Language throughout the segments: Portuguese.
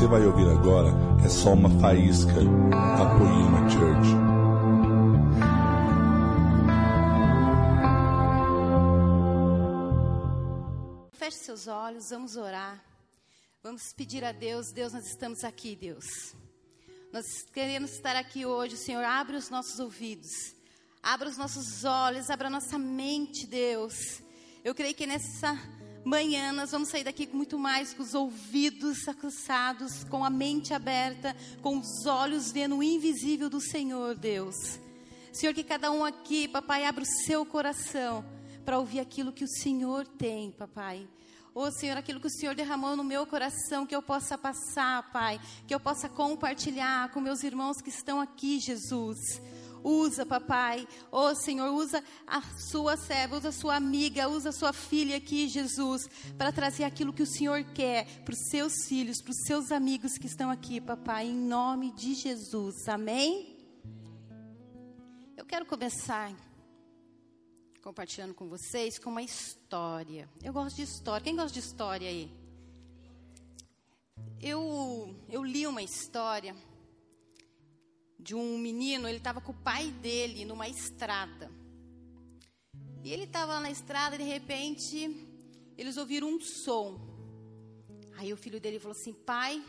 você vai ouvir agora é só uma faísca da Poema Church. Feche seus olhos, vamos orar. Vamos pedir a Deus, Deus, nós estamos aqui, Deus. Nós queremos estar aqui hoje, Senhor, abre os nossos ouvidos, abra os nossos olhos, abra a nossa mente, Deus. Eu creio que nessa manhã nós vamos sair daqui com muito mais, com os ouvidos acusados, com a mente aberta, com os olhos vendo o invisível do Senhor, Deus. Senhor, que cada um aqui, papai, abra o seu coração para ouvir aquilo que o Senhor tem, papai. Ô oh, Senhor, aquilo que o Senhor derramou no meu coração, que eu possa passar, Pai, que eu possa compartilhar com meus irmãos que estão aqui, Jesus. Usa, papai. Oh, Senhor, usa a sua serva, usa a sua amiga, usa a sua filha aqui, Jesus, para trazer aquilo que o Senhor quer para os seus filhos, para os seus amigos que estão aqui, papai, em nome de Jesus. Amém? Eu quero começar compartilhando com vocês com uma história. Eu gosto de história. Quem gosta de história aí? Eu, eu li uma história de um menino, ele estava com o pai dele numa estrada. E ele estava na estrada e de repente eles ouviram um som. Aí o filho dele falou assim: Pai,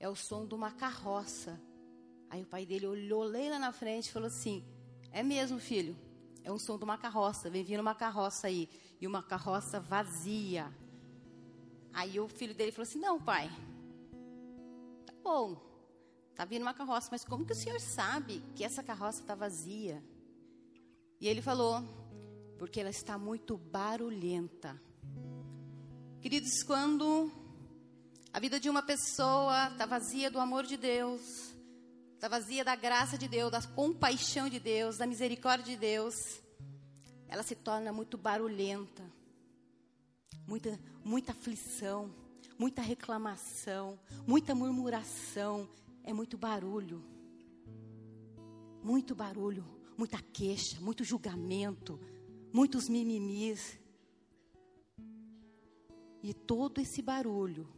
é o som de uma carroça. Aí o pai dele olhou lá na frente e falou assim: É mesmo, filho? É um som de uma carroça. Vem vindo uma carroça aí. E uma carroça vazia. Aí o filho dele falou assim: Não, pai. Tá bom. Tá vindo uma carroça. Mas como que o senhor sabe que essa carroça está vazia? E ele falou: Porque ela está muito barulhenta. Queridos, quando a vida de uma pessoa está vazia do amor de Deus, está vazia da graça de Deus, da compaixão de Deus, da misericórdia de Deus, ela se torna muito barulhenta, muita, muita aflição, muita reclamação, muita murmuração, é muito barulho, muito barulho, muita queixa, muito julgamento, muitos mimimis. E todo esse barulho,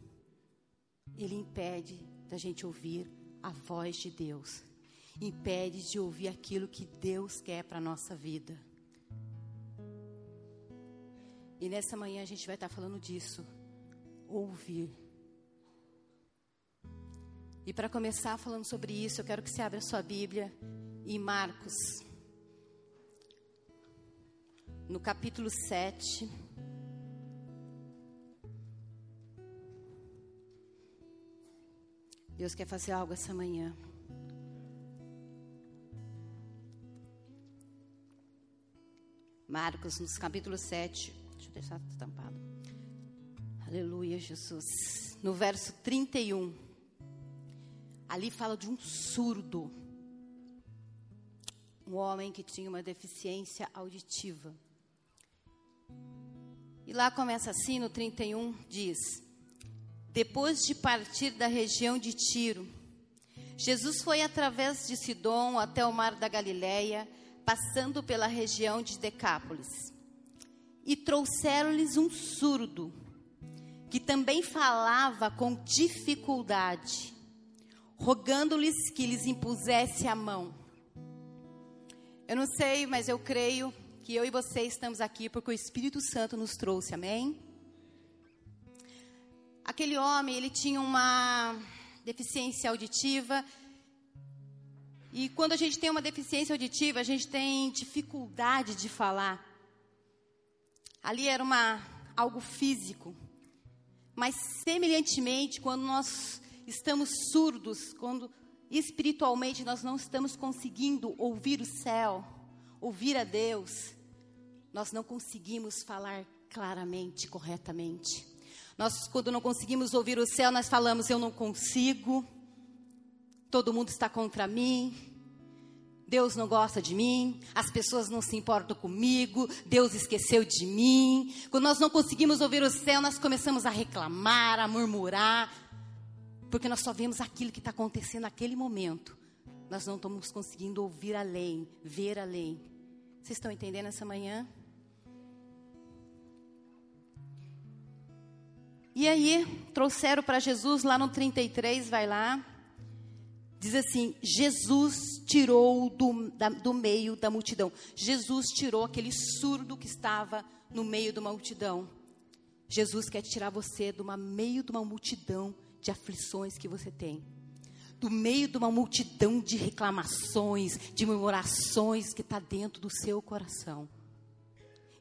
ele impede da gente ouvir a voz de Deus, impede de ouvir aquilo que Deus quer para a nossa vida. E nessa manhã a gente vai estar falando disso, ouvir. E para começar falando sobre isso, eu quero que você abra a sua Bíblia em Marcos, no capítulo 7. Deus quer fazer algo essa manhã. Marcos, no capítulo 7. Deixa eu deixar estampado. Aleluia, Jesus. No verso 31. Ali fala de um surdo. Um homem que tinha uma deficiência auditiva. E lá começa assim, no 31, diz: depois de partir da região de Tiro, Jesus foi através de Sidom até o mar da Galileia, passando pela região de Decápolis. E trouxeram-lhes um surdo, que também falava com dificuldade, rogando-lhes que lhes impusesse a mão. Eu não sei, mas eu creio que eu e você estamos aqui porque o Espírito Santo nos trouxe, amém? Aquele homem, ele tinha uma deficiência auditiva. E quando a gente tem uma deficiência auditiva, a gente tem dificuldade de falar. Ali era uma algo físico. Mas semelhantemente, quando nós estamos surdos, quando espiritualmente nós não estamos conseguindo ouvir o céu, ouvir a Deus, nós não conseguimos falar claramente, corretamente. Nós, quando não conseguimos ouvir o céu, nós falamos: Eu não consigo, todo mundo está contra mim, Deus não gosta de mim, as pessoas não se importam comigo, Deus esqueceu de mim. Quando nós não conseguimos ouvir o céu, nós começamos a reclamar, a murmurar, porque nós só vemos aquilo que está acontecendo naquele momento. Nós não estamos conseguindo ouvir além, ver além. Vocês estão entendendo essa manhã? E aí, trouxeram para Jesus lá no 33, vai lá. Diz assim: Jesus tirou do, da, do meio da multidão. Jesus tirou aquele surdo que estava no meio de uma multidão. Jesus quer tirar você do meio de uma multidão de aflições que você tem. Do meio de uma multidão de reclamações, de murmurações que está dentro do seu coração.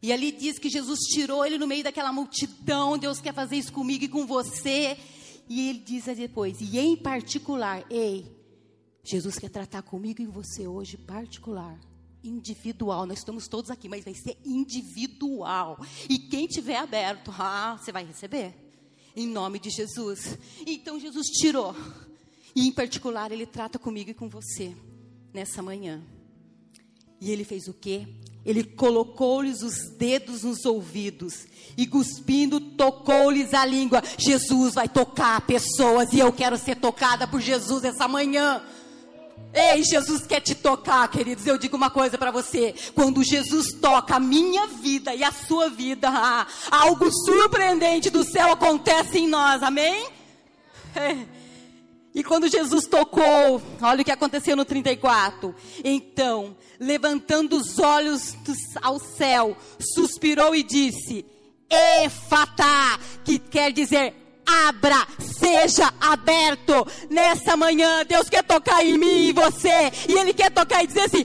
E ali diz que Jesus tirou ele no meio daquela multidão. Deus quer fazer isso comigo e com você. E ele diz depois, e em particular, ei, Jesus quer tratar comigo e você hoje particular, individual. Nós estamos todos aqui, mas vai ser individual. E quem tiver aberto, ah, você vai receber. Em nome de Jesus. Então Jesus tirou. E em particular, ele trata comigo e com você nessa manhã. E ele fez o quê? Ele colocou-lhes os dedos nos ouvidos e, cuspindo, tocou-lhes a língua. Jesus vai tocar pessoas e eu quero ser tocada por Jesus essa manhã. Ei, Jesus quer te tocar, queridos. Eu digo uma coisa para você: quando Jesus toca a minha vida e a sua vida, ah, algo surpreendente do céu acontece em nós, amém? É. E quando Jesus tocou, olha o que aconteceu no 34. Então, levantando os olhos ao céu, suspirou e disse: Efatá, que quer dizer abra, seja aberto. Nessa manhã, Deus quer tocar em mim e você. E Ele quer tocar e dizer assim: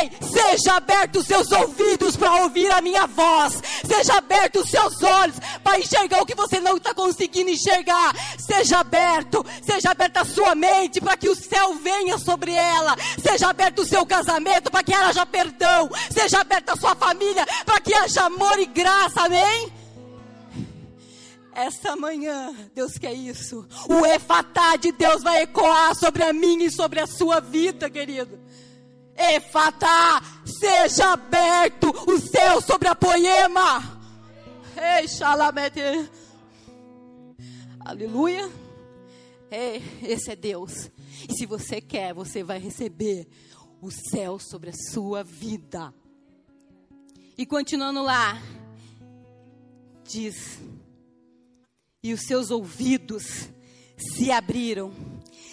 Ei, seja aberto os seus ouvidos para ouvir a minha voz. Seja aberto os seus olhos para enxergar o que você não está conseguindo enxergar. Seja aberto, seja aberta a sua mente para que o céu venha sobre ela. Seja aberto o seu casamento para que haja perdão. Seja aberta a sua família para que haja amor e graça. Amém? Essa manhã, Deus quer isso. O efatá de Deus vai ecoar sobre a minha e sobre a sua vida, querido. Efatá, seja aberto o céu sobre a poema. Ei, xalamete. Aleluia. Ei, esse é Deus. E se você quer, você vai receber o céu sobre a sua vida. E continuando lá, diz e os seus ouvidos se abriram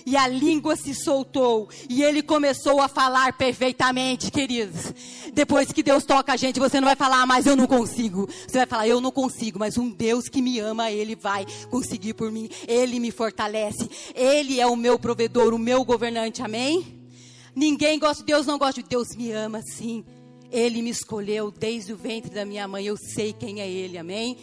e a língua se soltou e ele começou a falar perfeitamente, queridos. Depois que Deus toca a gente, você não vai falar, ah, mas eu não consigo. Você vai falar, eu não consigo, mas um Deus que me ama, ele vai conseguir por mim. Ele me fortalece. Ele é o meu provedor, o meu governante. Amém? Ninguém gosta de Deus, não gosta de Deus, me ama sim. Ele me escolheu desde o ventre da minha mãe. Eu sei quem é ele. Amém?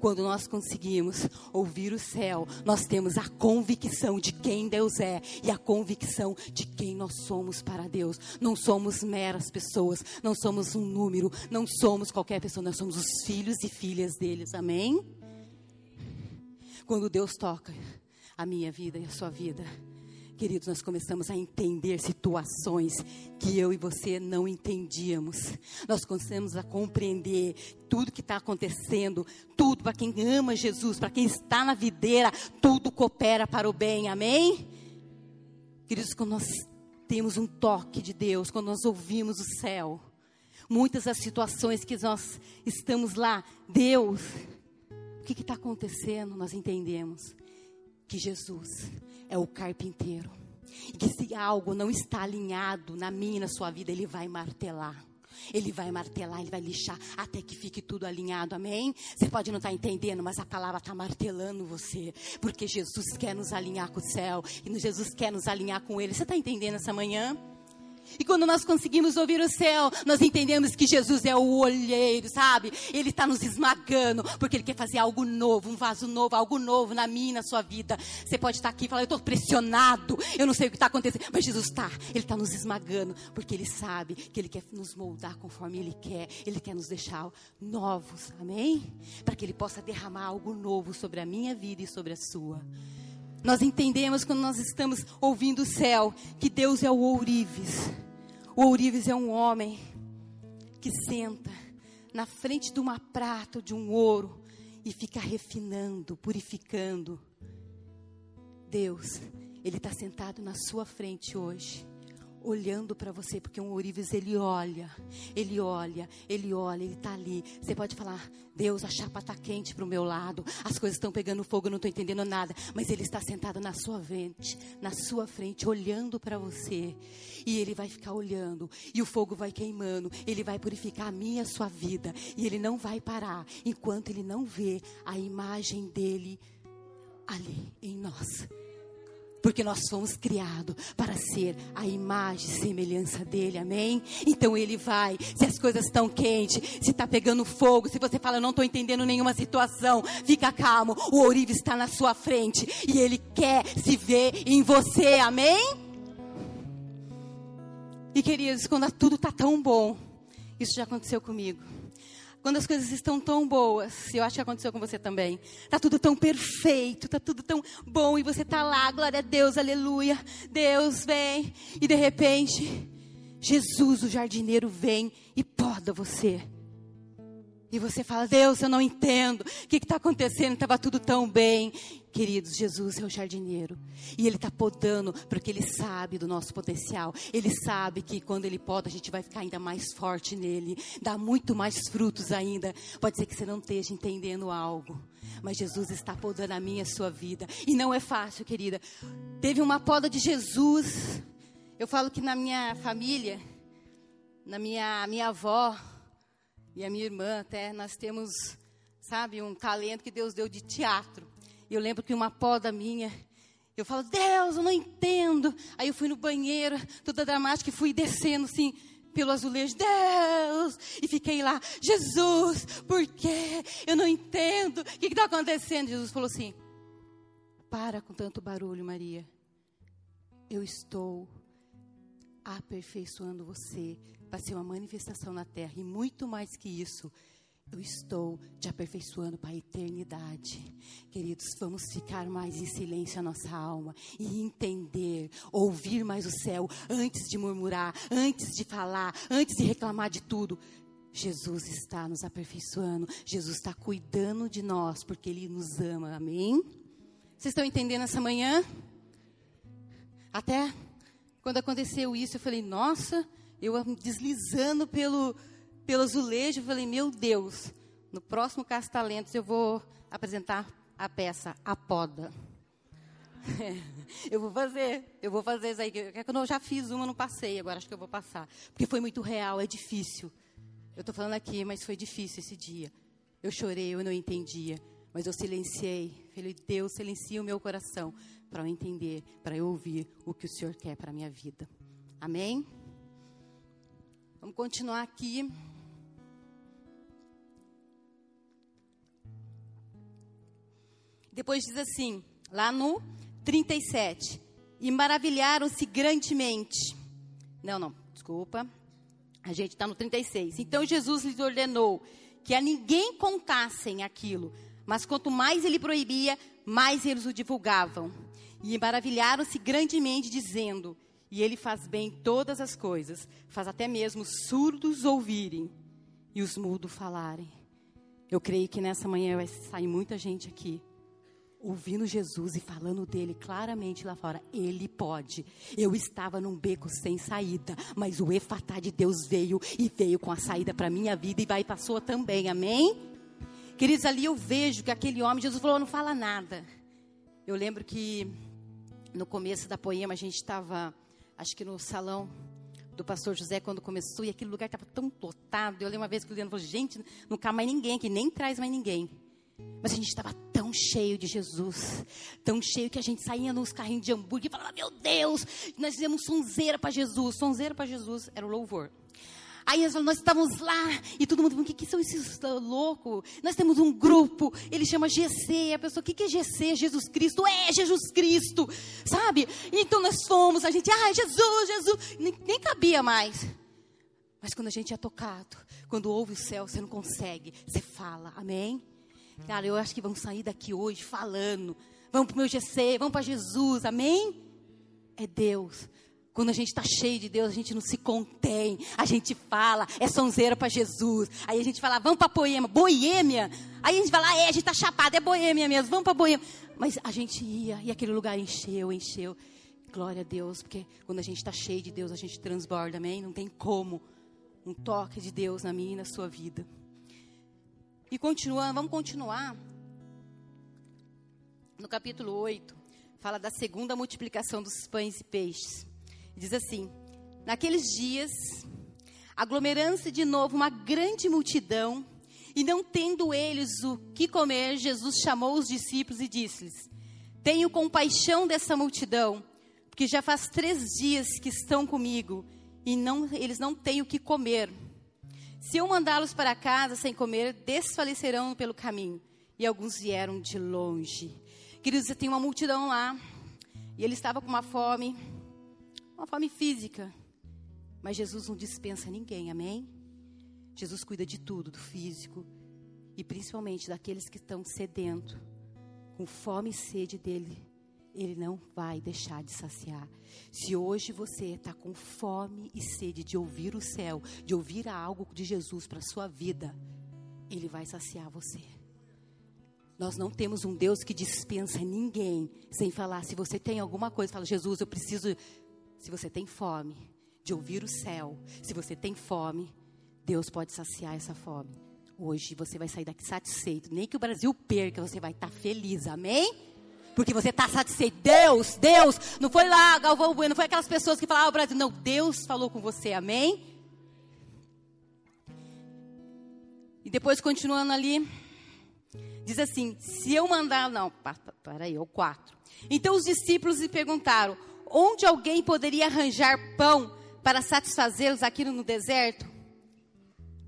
Quando nós conseguimos ouvir o céu, nós temos a convicção de quem Deus é e a convicção de quem nós somos para Deus. Não somos meras pessoas, não somos um número, não somos qualquer pessoa, nós somos os filhos e filhas deles. Amém? Quando Deus toca a minha vida e a sua vida, Queridos, nós começamos a entender situações que eu e você não entendíamos. Nós começamos a compreender tudo que está acontecendo, tudo para quem ama Jesus, para quem está na videira, tudo coopera para o bem, amém? Queridos, quando nós temos um toque de Deus, quando nós ouvimos o céu, muitas das situações que nós estamos lá, Deus, o que está acontecendo? Nós entendemos que Jesus é o carpinteiro. E que se algo não está alinhado na minha e na sua vida, ele vai martelar. Ele vai martelar, ele vai lixar até que fique tudo alinhado, amém? Você pode não estar tá entendendo, mas a palavra está martelando você, porque Jesus quer nos alinhar com o céu e Jesus quer nos alinhar com Ele. Você está entendendo essa manhã? E quando nós conseguimos ouvir o céu, nós entendemos que Jesus é o olheiro, sabe? Ele está nos esmagando, porque Ele quer fazer algo novo, um vaso novo, algo novo na minha e na sua vida. Você pode estar aqui e falar, eu estou pressionado, eu não sei o que está acontecendo. Mas Jesus está, Ele está nos esmagando, porque Ele sabe que Ele quer nos moldar conforme Ele quer. Ele quer nos deixar novos, amém? Para que Ele possa derramar algo novo sobre a minha vida e sobre a sua. Nós entendemos quando nós estamos ouvindo o céu que Deus é o ourives. O ourives é um homem que senta na frente de uma prata de um ouro e fica refinando, purificando. Deus, Ele está sentado na sua frente hoje, olhando para você, porque um ourives ele olha, ele olha, ele olha, ele está ali. Você pode falar, Deus, a chapa está quente para o meu lado, as coisas estão pegando fogo, não estou entendendo nada, mas ele está sentado na sua frente, na sua frente, olhando para você, e ele vai ficar olhando, e o fogo vai queimando, ele vai purificar a minha, a sua vida, e ele não vai parar enquanto ele não vê a imagem dele ali em nós. Porque nós fomos criados para ser a imagem e semelhança dele, amém? Então ele vai, se as coisas estão quentes, se está pegando fogo, se você fala, não estou entendendo nenhuma situação, fica calmo, o ourive está na sua frente e ele quer se ver em você, amém? E queridos, quando tudo está tão bom, isso já aconteceu comigo quando as coisas estão tão boas, eu acho que aconteceu com você também. Tá tudo tão perfeito, tá tudo tão bom e você tá lá, glória a Deus, aleluia. Deus vem e de repente Jesus, o jardineiro, vem e poda você. E você fala, Deus, eu não entendo. O que está acontecendo? Estava tudo tão bem. Queridos, Jesus é o jardineiro. E Ele está podando, porque Ele sabe do nosso potencial. Ele sabe que quando Ele poda, a gente vai ficar ainda mais forte nele. Dá muito mais frutos ainda. Pode ser que você não esteja entendendo algo. Mas Jesus está podando a minha e a sua vida. E não é fácil, querida. Teve uma poda de Jesus. Eu falo que na minha família, na minha, minha avó, e a minha irmã até, nós temos, sabe, um talento que Deus deu de teatro. E eu lembro que uma poda minha, eu falo, Deus, eu não entendo. Aí eu fui no banheiro, toda dramática, e fui descendo assim, pelo azulejo, Deus! E fiquei lá, Jesus, por quê? Eu não entendo. O que está acontecendo? Jesus falou assim: Para com tanto barulho, Maria. Eu estou aperfeiçoando você para ser uma manifestação na terra. E muito mais que isso, eu estou te aperfeiçoando para a eternidade. Queridos, vamos ficar mais em silêncio a nossa alma e entender, ouvir mais o céu antes de murmurar, antes de falar, antes de reclamar de tudo. Jesus está nos aperfeiçoando, Jesus está cuidando de nós porque Ele nos ama, amém? Vocês estão entendendo essa manhã? Até quando aconteceu isso, eu falei, nossa, eu deslizando pelo, pelo azulejo, falei, meu Deus, no próximo Caça Talentos eu vou apresentar a peça A Poda. eu vou fazer, eu vou fazer isso aí. Que eu já fiz uma, não passei, agora acho que eu vou passar. Porque foi muito real, é difícil. Eu estou falando aqui, mas foi difícil esse dia. Eu chorei, eu não entendia. Mas eu silenciei. Falei, Deus, silencia o meu coração para eu entender, para eu ouvir o que o Senhor quer para a minha vida. Amém? Vamos continuar aqui. Depois diz assim, lá no 37. E maravilharam-se grandemente. Não, não, desculpa. A gente está no 36. Então Jesus lhes ordenou que a ninguém contassem aquilo, mas quanto mais ele proibia, mais eles o divulgavam. E maravilharam-se grandemente, dizendo: e ele faz bem todas as coisas, faz até mesmo surdos ouvirem e os mudos falarem. Eu creio que nessa manhã vai sair muita gente aqui ouvindo Jesus e falando dele claramente lá fora. Ele pode. Eu estava num beco sem saída, mas o efatá de Deus veio e veio com a saída para minha vida e vai para sua também. Amém? Queridos, ali eu vejo que aquele homem, Jesus falou, não fala nada. Eu lembro que no começo da poema a gente estava acho que no salão do pastor José quando começou, e aquele lugar estava tão lotado. Eu lembro uma vez que o Leandro falou: gente, não cabe mais ninguém aqui, nem traz mais ninguém. Mas a gente estava tão cheio de Jesus, tão cheio que a gente saía nos carrinhos de hambúrguer e falava: Meu Deus, nós fizemos sonzeira para Jesus. Sonzeira para Jesus era o louvor. Aí nós estávamos lá e todo mundo o que, que são esses loucos? Nós temos um grupo, ele chama GC. A pessoa, o que, que é GC? Jesus Cristo? É, Jesus Cristo, sabe? Então nós fomos, a gente, ai, Jesus, Jesus. Nem, nem cabia mais. Mas quando a gente é tocado, quando ouve o céu, você não consegue, você fala, amém? Cara, eu acho que vamos sair daqui hoje falando. Vamos para o meu GC, vamos para Jesus, amém? É Deus. Quando a gente está cheio de Deus, a gente não se contém. A gente fala, é sonzeira para Jesus. Aí a gente fala, vamos para Poema, Boêmia. Aí a gente fala, é, a gente está chapado, é Boêmia mesmo, vamos para Boêmia. Mas a gente ia e aquele lugar encheu, encheu. Glória a Deus, porque quando a gente está cheio de Deus, a gente transborda, amém? Não tem como um toque de Deus na minha e na sua vida. E continuando, vamos continuar. No capítulo 8, fala da segunda multiplicação dos pães e peixes. Diz assim: Naqueles dias, aglomerando-se de novo uma grande multidão, e não tendo eles o que comer, Jesus chamou os discípulos e disse-lhes: Tenho compaixão dessa multidão, porque já faz três dias que estão comigo e não, eles não têm o que comer. Se eu mandá-los para casa sem comer, desfalecerão pelo caminho. E alguns vieram de longe. Queridos, tem uma multidão lá. E ele estava com uma fome, uma fome física. Mas Jesus não dispensa ninguém, amém? Jesus cuida de tudo, do físico. E principalmente daqueles que estão sedentos, com fome e sede dele. Ele não vai deixar de saciar. Se hoje você está com fome e sede de ouvir o céu, de ouvir algo de Jesus para sua vida, Ele vai saciar você. Nós não temos um Deus que dispensa ninguém sem falar. Se você tem alguma coisa, fala, Jesus, eu preciso. Se você tem fome de ouvir o céu, se você tem fome, Deus pode saciar essa fome. Hoje você vai sair daqui satisfeito. Nem que o Brasil perca, você vai estar tá feliz. Amém? porque você está satisfeito. Deus, Deus, não foi lá Galvão Bueno, não foi aquelas pessoas que falaram, ah, o Brasil, não, Deus falou com você, amém? E depois, continuando ali, diz assim: se eu mandar, não, para aí, é o 4. Então os discípulos lhe perguntaram: onde alguém poderia arranjar pão para satisfazê-los aqui no deserto?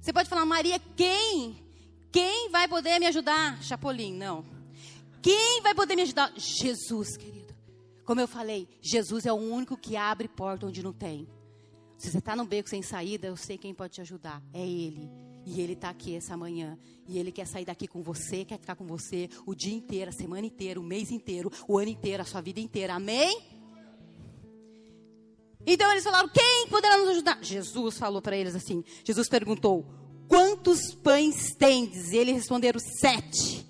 Você pode falar, Maria, quem? Quem vai poder me ajudar? Chapolin, não. Quem vai poder me ajudar? Jesus, querido. Como eu falei, Jesus é o único que abre porta onde não tem. Se você está num beco sem saída, eu sei quem pode te ajudar. É Ele. E Ele está aqui essa manhã. E Ele quer sair daqui com você, quer ficar com você o dia inteiro, a semana inteira, o mês inteiro, o ano inteiro, a sua vida inteira. Amém? Então eles falaram: quem poderá nos ajudar? Jesus falou para eles assim: Jesus perguntou: quantos pães tendes? E eles responderam: sete.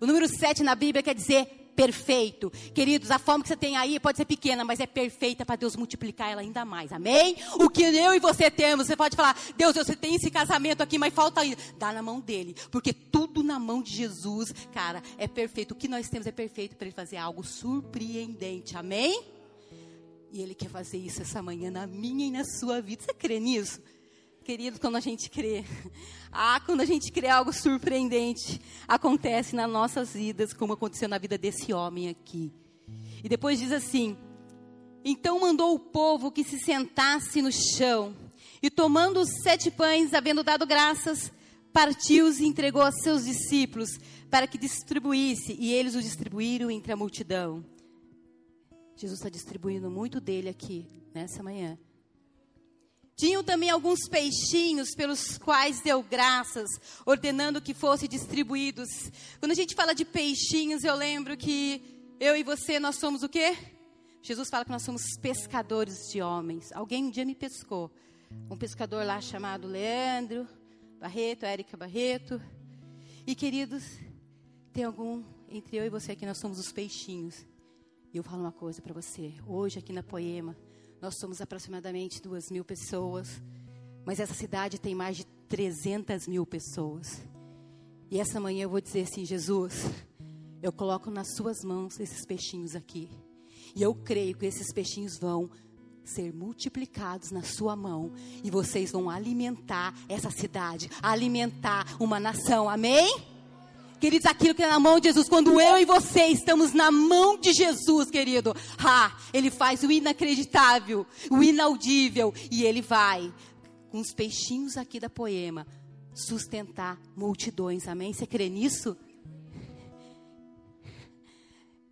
O número 7 na Bíblia quer dizer perfeito. Queridos, a fome que você tem aí pode ser pequena, mas é perfeita para Deus multiplicar ela ainda mais. Amém? O que eu e você temos, você pode falar, Deus, você tem esse casamento aqui, mas falta ainda. Dá na mão dele. Porque tudo na mão de Jesus, cara, é perfeito. O que nós temos é perfeito para ele fazer algo surpreendente. Amém? E ele quer fazer isso essa manhã na minha e na sua vida. Você crê nisso? Queridos, quando a gente crê, ah, quando a gente crê algo surpreendente, acontece nas nossas vidas, como aconteceu na vida desse homem aqui. E depois diz assim: Então mandou o povo que se sentasse no chão, e tomando os sete pães, havendo dado graças, partiu-os e entregou a seus discípulos, para que distribuísse, e eles o distribuíram entre a multidão. Jesus está distribuindo muito dele aqui, nessa manhã. Tinham também alguns peixinhos pelos quais deu graças, ordenando que fossem distribuídos. Quando a gente fala de peixinhos, eu lembro que eu e você, nós somos o quê? Jesus fala que nós somos pescadores de homens. Alguém um dia me pescou. Um pescador lá chamado Leandro Barreto, Érica Barreto. E queridos, tem algum entre eu e você que nós somos os peixinhos. E eu falo uma coisa para você. Hoje aqui na Poema, nós somos aproximadamente duas mil pessoas, mas essa cidade tem mais de 300 mil pessoas. E essa manhã eu vou dizer assim: Jesus, eu coloco nas suas mãos esses peixinhos aqui. E eu creio que esses peixinhos vão ser multiplicados na sua mão e vocês vão alimentar essa cidade, alimentar uma nação. Amém? Queridos, aquilo que é na mão de Jesus, quando eu e você estamos na mão de Jesus, querido, ah, Ele faz o inacreditável, o inaudível, e Ele vai, com os peixinhos aqui da poema, sustentar multidões, amém? Você crê nisso?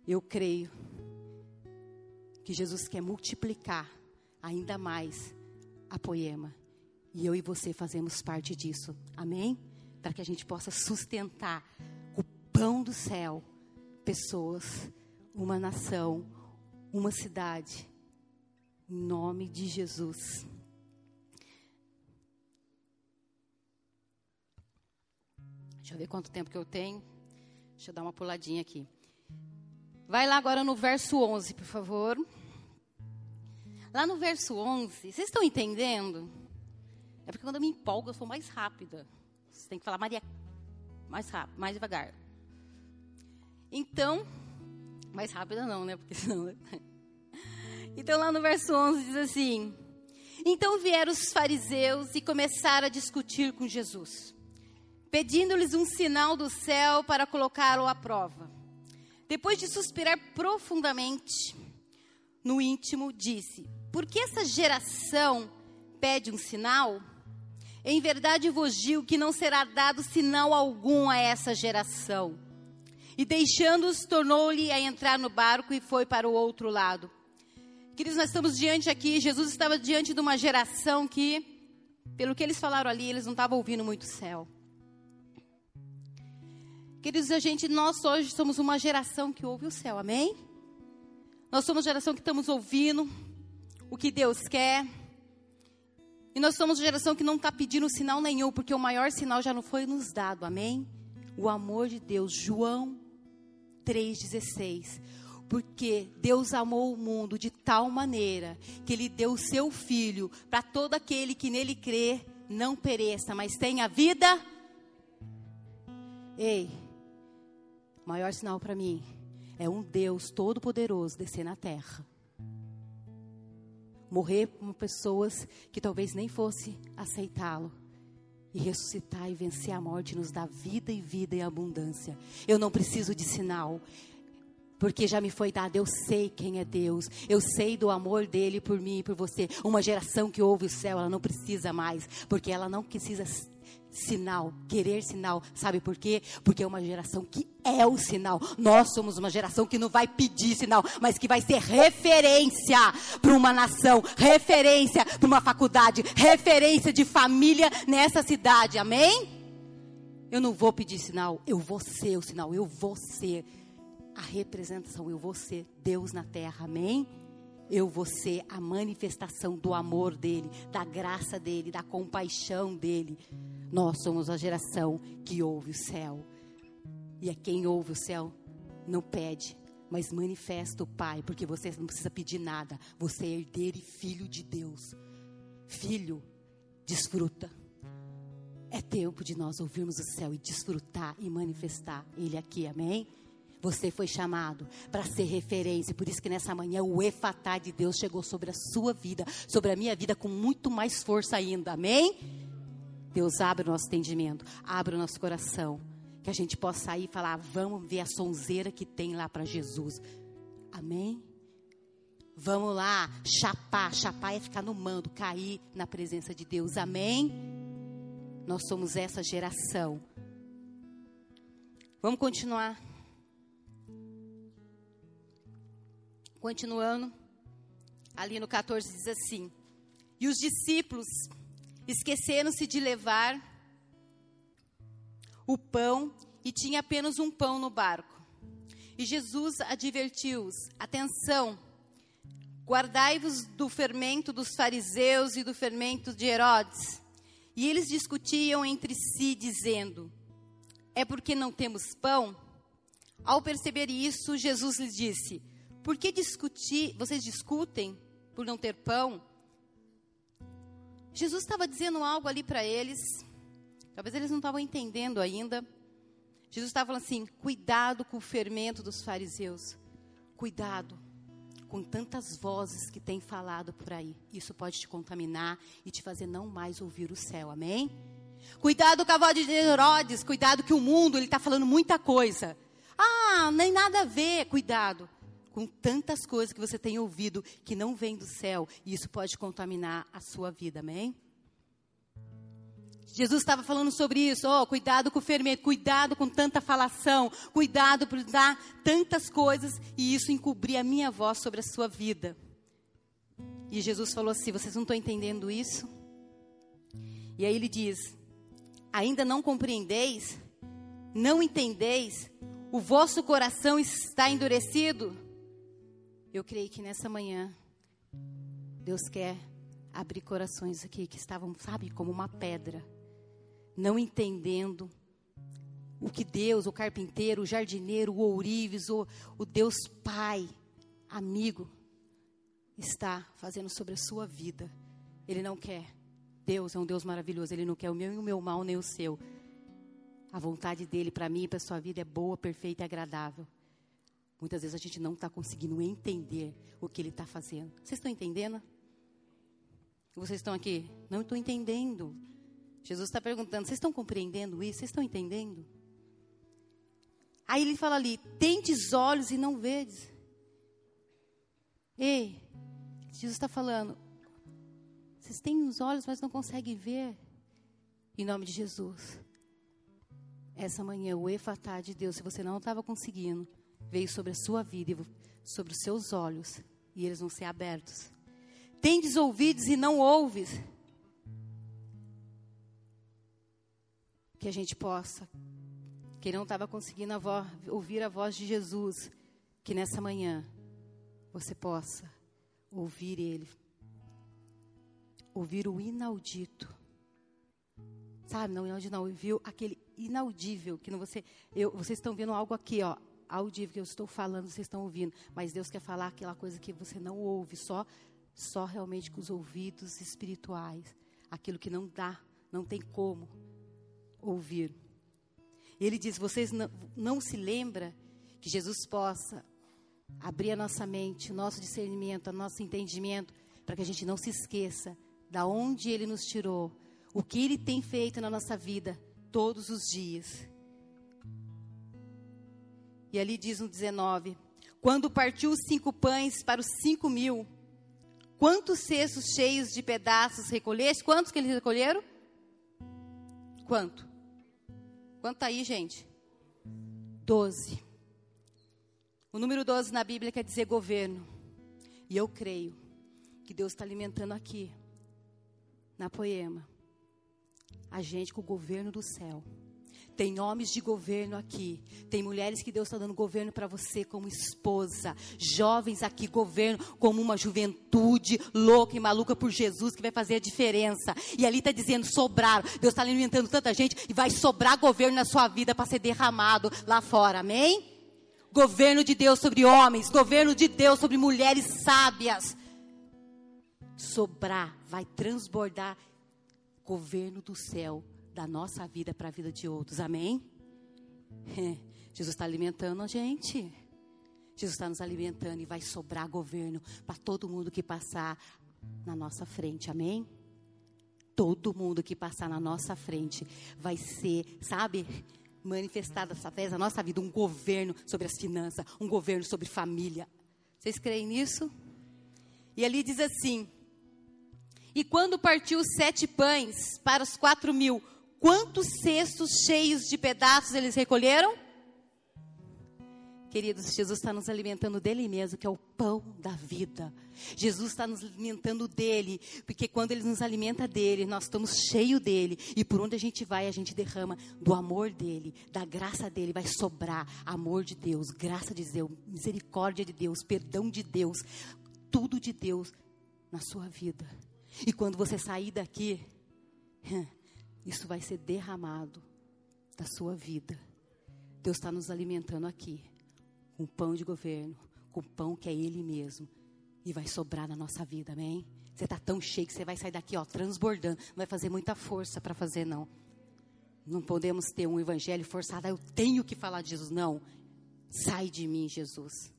Eu creio que Jesus quer multiplicar ainda mais a poema. E eu e você fazemos parte disso. Amém? Para que a gente possa sustentar pão do céu, pessoas, uma nação, uma cidade, em nome de Jesus. Deixa eu ver quanto tempo que eu tenho. Deixa eu dar uma puladinha aqui. Vai lá agora no verso 11, por favor. Lá no verso 11, vocês estão entendendo? É porque quando eu me empolgo, eu sou mais rápida. Você tem que falar, Maria, mais rápido, mais devagar. Então, mais rápida não, né? Porque senão. Então, lá no verso 11 diz assim: Então vieram os fariseus e começaram a discutir com Jesus, pedindo-lhes um sinal do céu para colocá-lo à prova. Depois de suspirar profundamente, no íntimo, disse: Por que essa geração pede um sinal? Em verdade vos digo que não será dado sinal algum a essa geração. E deixando-os, tornou-lhe a entrar no barco e foi para o outro lado. Queridos, nós estamos diante aqui, Jesus estava diante de uma geração que, pelo que eles falaram ali, eles não estavam ouvindo muito o céu. Queridos, a gente, nós hoje somos uma geração que ouve o céu, amém? Nós somos geração que estamos ouvindo o que Deus quer. E nós somos geração que não está pedindo sinal nenhum, porque o maior sinal já não foi nos dado, amém? O amor de Deus, João 3,16 porque Deus amou o mundo de tal maneira que Ele deu o seu Filho para todo aquele que nele crê não pereça, mas tenha vida. Ei, maior sinal para mim é um Deus todo-poderoso descer na terra. Morrer com pessoas que talvez nem fosse aceitá-lo. E ressuscitar e vencer a morte nos dá vida e vida em abundância. Eu não preciso de sinal porque já me foi dado, eu sei quem é Deus, eu sei do amor dele por mim e por você. Uma geração que ouve o céu, ela não precisa mais, porque ela não precisa sinal, querer sinal. Sabe por quê? Porque é uma geração que é o sinal. Nós somos uma geração que não vai pedir sinal, mas que vai ser referência para uma nação, referência para uma faculdade, referência de família nessa cidade. Amém? Eu não vou pedir sinal, eu vou ser o sinal, eu vou ser a representação, eu vou ser Deus na terra, amém? Eu vou ser a manifestação do amor dele, da graça dele, da compaixão dele. Nós somos a geração que ouve o céu. E é quem ouve o céu não pede, mas manifesta o Pai, porque você não precisa pedir nada. Você é herdeiro e filho de Deus. Filho, desfruta. É tempo de nós ouvirmos o céu e desfrutar e manifestar Ele aqui, amém? Você foi chamado para ser referência. Por isso que nessa manhã o efatá de Deus chegou sobre a sua vida, sobre a minha vida com muito mais força ainda. Amém? Deus abre o nosso entendimento, abre o nosso coração, que a gente possa sair e falar: "Vamos ver a sonzeira que tem lá para Jesus". Amém? Vamos lá, chapar, chapar é ficar no mando, cair na presença de Deus. Amém? Nós somos essa geração. Vamos continuar. Continuando, ali no 14 diz assim: E os discípulos esqueceram-se de levar o pão e tinha apenas um pão no barco. E Jesus advertiu-os: Atenção, guardai-vos do fermento dos fariseus e do fermento de Herodes. E eles discutiam entre si, dizendo: É porque não temos pão? Ao perceber isso, Jesus lhes disse: por que discutir? Vocês discutem por não ter pão? Jesus estava dizendo algo ali para eles. Talvez eles não estavam entendendo ainda. Jesus estava falando assim: cuidado com o fermento dos fariseus. Cuidado com tantas vozes que têm falado por aí. Isso pode te contaminar e te fazer não mais ouvir o céu. Amém? Cuidado com a voz de Herodes. Cuidado que o mundo ele está falando muita coisa. Ah, nem nada a ver. Cuidado com tantas coisas que você tem ouvido que não vêm do céu, e isso pode contaminar a sua vida, amém? Jesus estava falando sobre isso, oh, cuidado com o fermento, cuidado com tanta falação, cuidado por dar tantas coisas e isso encobrir a minha voz sobre a sua vida. E Jesus falou assim: vocês não estão entendendo isso? E aí ele diz: ainda não compreendeis? Não entendeis? O vosso coração está endurecido? Eu creio que nessa manhã, Deus quer abrir corações aqui que estavam, sabe, como uma pedra, não entendendo o que Deus, o carpinteiro, o jardineiro, o ourives, o, o Deus Pai, amigo, está fazendo sobre a sua vida. Ele não quer. Deus é um Deus maravilhoso. Ele não quer o meu e o meu mal, nem o seu. A vontade dele para mim e para sua vida é boa, perfeita e agradável. Muitas vezes a gente não está conseguindo entender o que ele está fazendo. Vocês estão entendendo? Vocês estão aqui? Não estou entendendo. Jesus está perguntando: vocês estão compreendendo isso? Vocês estão entendendo? Aí ele fala ali: tendes olhos e não vedes. Ei, Jesus está falando: vocês têm os olhos, mas não conseguem ver. Em nome de Jesus. Essa manhã, o efatá de Deus, se você não estava conseguindo, veio sobre a sua vida e sobre os seus olhos, e eles vão ser abertos. Tendes ouvidos e não ouves. Que a gente possa, que não estava conseguindo a ouvir a voz de Jesus, que nessa manhã você possa ouvir Ele, ouvir o inaudito. Sabe, não inaudito, não, ouviu aquele inaudível, que não você, eu, vocês estão vendo algo aqui, ó, audível que eu estou falando, vocês estão ouvindo, mas Deus quer falar aquela coisa que você não ouve, só só realmente com os ouvidos espirituais, aquilo que não dá, não tem como ouvir. Ele diz: vocês não, não se lembra que Jesus possa abrir a nossa mente, o nosso discernimento, o nosso entendimento, para que a gente não se esqueça da onde Ele nos tirou, o que Ele tem feito na nossa vida todos os dias. E ali diz no 19: Quando partiu os cinco pães para os cinco mil, quantos cestos cheios de pedaços recolheste? Quantos que eles recolheram? Quanto? Quanto está aí, gente? Doze. O número 12 na Bíblia quer dizer governo. E eu creio que Deus está alimentando aqui, na Poema, a gente com o governo do céu. Tem homens de governo aqui. Tem mulheres que Deus está dando governo para você como esposa. Jovens aqui, governo como uma juventude louca e maluca por Jesus que vai fazer a diferença. E ali está dizendo sobrar. Deus está alimentando tanta gente e vai sobrar governo na sua vida para ser derramado lá fora. Amém? Governo de Deus sobre homens. Governo de Deus sobre mulheres sábias. Sobrar, vai transbordar governo do céu da nossa vida para a vida de outros. Amém? É, Jesus está alimentando a gente. Jesus está nos alimentando e vai sobrar governo para todo mundo que passar na nossa frente. Amém? Todo mundo que passar na nossa frente vai ser, sabe, manifestado através da nossa vida um governo sobre as finanças, um governo sobre família. Vocês creem nisso? E ali diz assim: E quando partiu os sete pães para os quatro mil, Quantos cestos cheios de pedaços eles recolheram? Queridos, Jesus está nos alimentando dele mesmo, que é o pão da vida. Jesus está nos alimentando dele, porque quando ele nos alimenta dele, nós estamos cheios dele. E por onde a gente vai, a gente derrama do amor dele, da graça dele, vai sobrar amor de Deus, graça de Deus, misericórdia de Deus, perdão de Deus, tudo de Deus na sua vida. E quando você sair daqui, isso vai ser derramado da sua vida. Deus está nos alimentando aqui com pão de governo, com pão que é Ele mesmo. E vai sobrar na nossa vida, amém? Você está tão cheio que você vai sair daqui, ó, transbordando. Não vai fazer muita força para fazer, não. Não podemos ter um evangelho forçado. Ah, eu tenho que falar de Jesus. Não. Sai de mim, Jesus.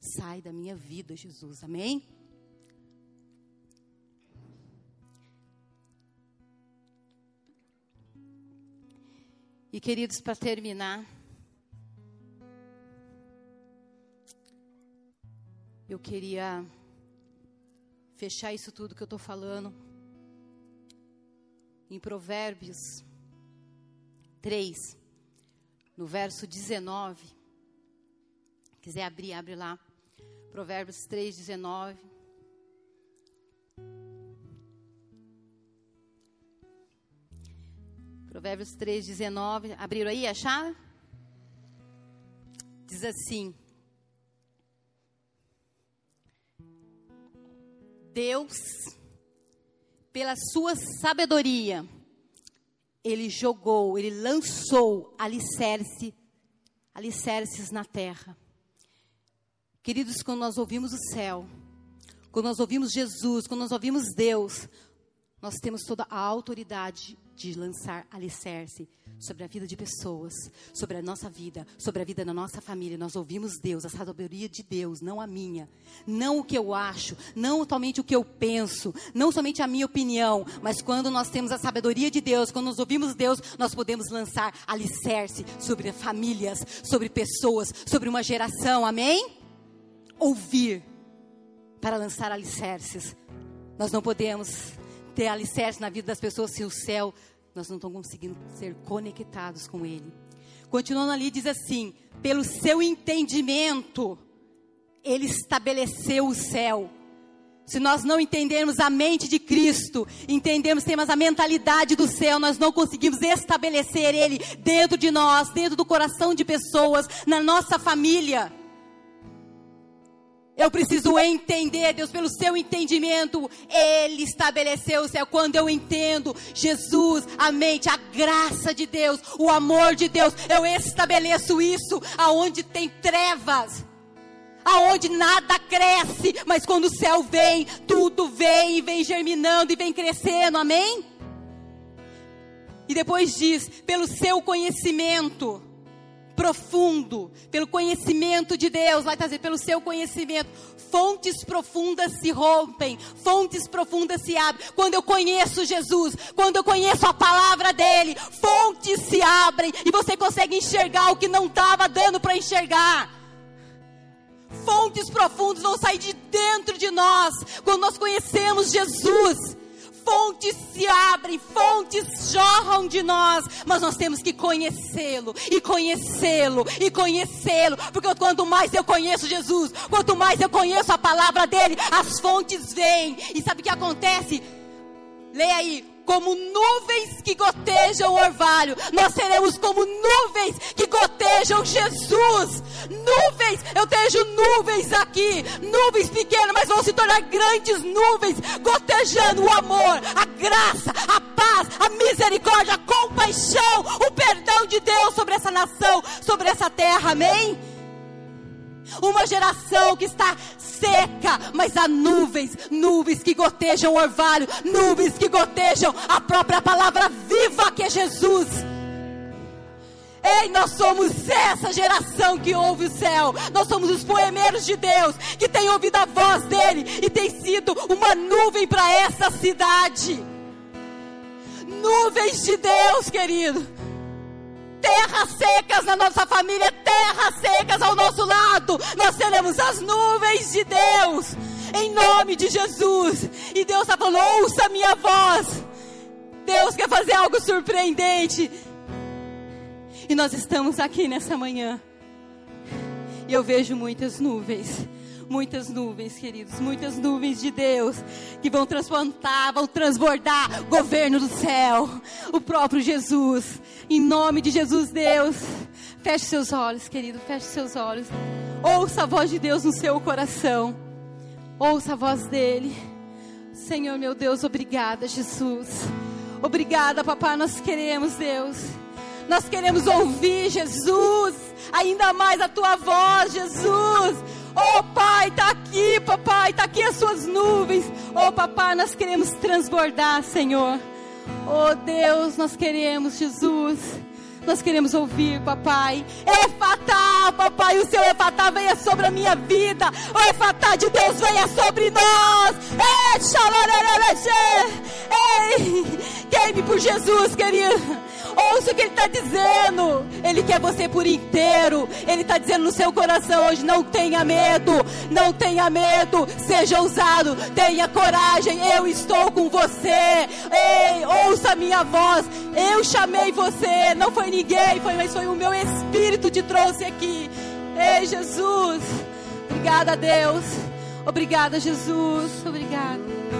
Sai da minha vida, Jesus. Amém? E queridos, para terminar, eu queria fechar isso tudo que eu estou falando em Provérbios 3, no verso 19. Quiser abrir, abre lá. Provérbios 3, 19. Provérbios 3, 19. Abriram aí, acharam? Diz assim: Deus, pela sua sabedoria, ele jogou, ele lançou alicerce, alicerces na terra. Queridos, quando nós ouvimos o céu, Quando nós ouvimos Jesus, quando nós ouvimos Deus, nós temos toda a autoridade de lançar alicerce sobre a vida de pessoas, sobre a nossa vida, sobre a vida da nossa família. Nós ouvimos Deus, a sabedoria de Deus, não a minha, não o que eu acho, não somente o que eu penso, não somente a minha opinião, mas quando nós temos a sabedoria de Deus, quando nós ouvimos Deus, nós podemos lançar alicerce sobre famílias, sobre pessoas, sobre uma geração. Amém? Ouvir para lançar alicerces. Nós não podemos ter alicerce na vida das pessoas se o céu nós não estamos conseguindo ser conectados com Ele. Continuando ali, diz assim: pelo seu entendimento, Ele estabeleceu o céu. Se nós não entendermos a mente de Cristo, entendemos, temos a mentalidade do céu, nós não conseguimos estabelecer Ele dentro de nós, dentro do coração de pessoas, na nossa família. Eu preciso entender, Deus, pelo seu entendimento, Ele estabeleceu o céu. Quando eu entendo Jesus, a mente, a graça de Deus, o amor de Deus, eu estabeleço isso aonde tem trevas, aonde nada cresce, mas quando o céu vem, tudo vem e vem germinando e vem crescendo, amém? E depois diz, pelo seu conhecimento profundo, pelo conhecimento de Deus, vai trazer pelo seu conhecimento, fontes profundas se rompem, fontes profundas se abrem. Quando eu conheço Jesus, quando eu conheço a palavra dele, fontes se abrem e você consegue enxergar o que não estava dando para enxergar. Fontes profundas vão sair de dentro de nós quando nós conhecemos Jesus fontes se abrem, fontes jorram de nós, mas nós temos que conhecê-lo, e conhecê-lo, e conhecê-lo, porque quanto mais eu conheço Jesus, quanto mais eu conheço a palavra dele, as fontes vêm, e sabe o que acontece? Leia aí, como nuvens que gotejam o orvalho. Nós seremos como nuvens que gotejam Jesus. Nuvens, eu vejo nuvens aqui, nuvens pequenas, mas vão se tornar grandes nuvens, gotejando o amor, a graça, a paz, a misericórdia, a compaixão, o perdão de Deus sobre essa nação, sobre essa terra. Amém? Uma geração que está seca, mas há nuvens, nuvens que gotejam orvalho, nuvens que gotejam a própria palavra viva que é Jesus. Ei, nós somos essa geração que ouve o céu. Nós somos os poemeiros de Deus que tem ouvido a voz dele e tem sido uma nuvem para essa cidade. Nuvens de Deus, querido terras secas na nossa família, terras secas ao nosso lado. Nós seremos as nuvens de Deus, em nome de Jesus. E Deus está falando: ouça a minha voz. Deus quer fazer algo surpreendente. E nós estamos aqui nessa manhã. E eu vejo muitas nuvens muitas nuvens, queridos, muitas nuvens de Deus que vão transplantar, vão transbordar governo do céu, o próprio Jesus. Em nome de Jesus, Deus, feche seus olhos, querido, feche seus olhos. Ouça a voz de Deus no seu coração. Ouça a voz dele. Senhor, meu Deus, obrigada, Jesus. Obrigada, papai, nós queremos, Deus. Nós queremos ouvir, Jesus, ainda mais a tua voz, Jesus. Oh, Pai, está aqui, papai, está aqui as suas nuvens. Oh, papai, nós queremos transbordar, Senhor. Oh, Deus, nós queremos, Jesus. Nós queremos ouvir, papai. Efatá, papai, o seu efatá venha sobre a minha vida. O efatá de Deus venha sobre nós. Ei, queime por Jesus, querido. Ouça o que Ele está dizendo. Ele quer você por inteiro. Ele está dizendo no seu coração hoje: não tenha medo, não tenha medo. Seja ousado, tenha coragem. Eu estou com você. Ei, ouça a minha voz. Eu chamei você. Não foi ninguém, foi, mas foi o meu Espírito te trouxe aqui. Ei, Jesus. Obrigada, Deus. Obrigada, Jesus. Obrigada.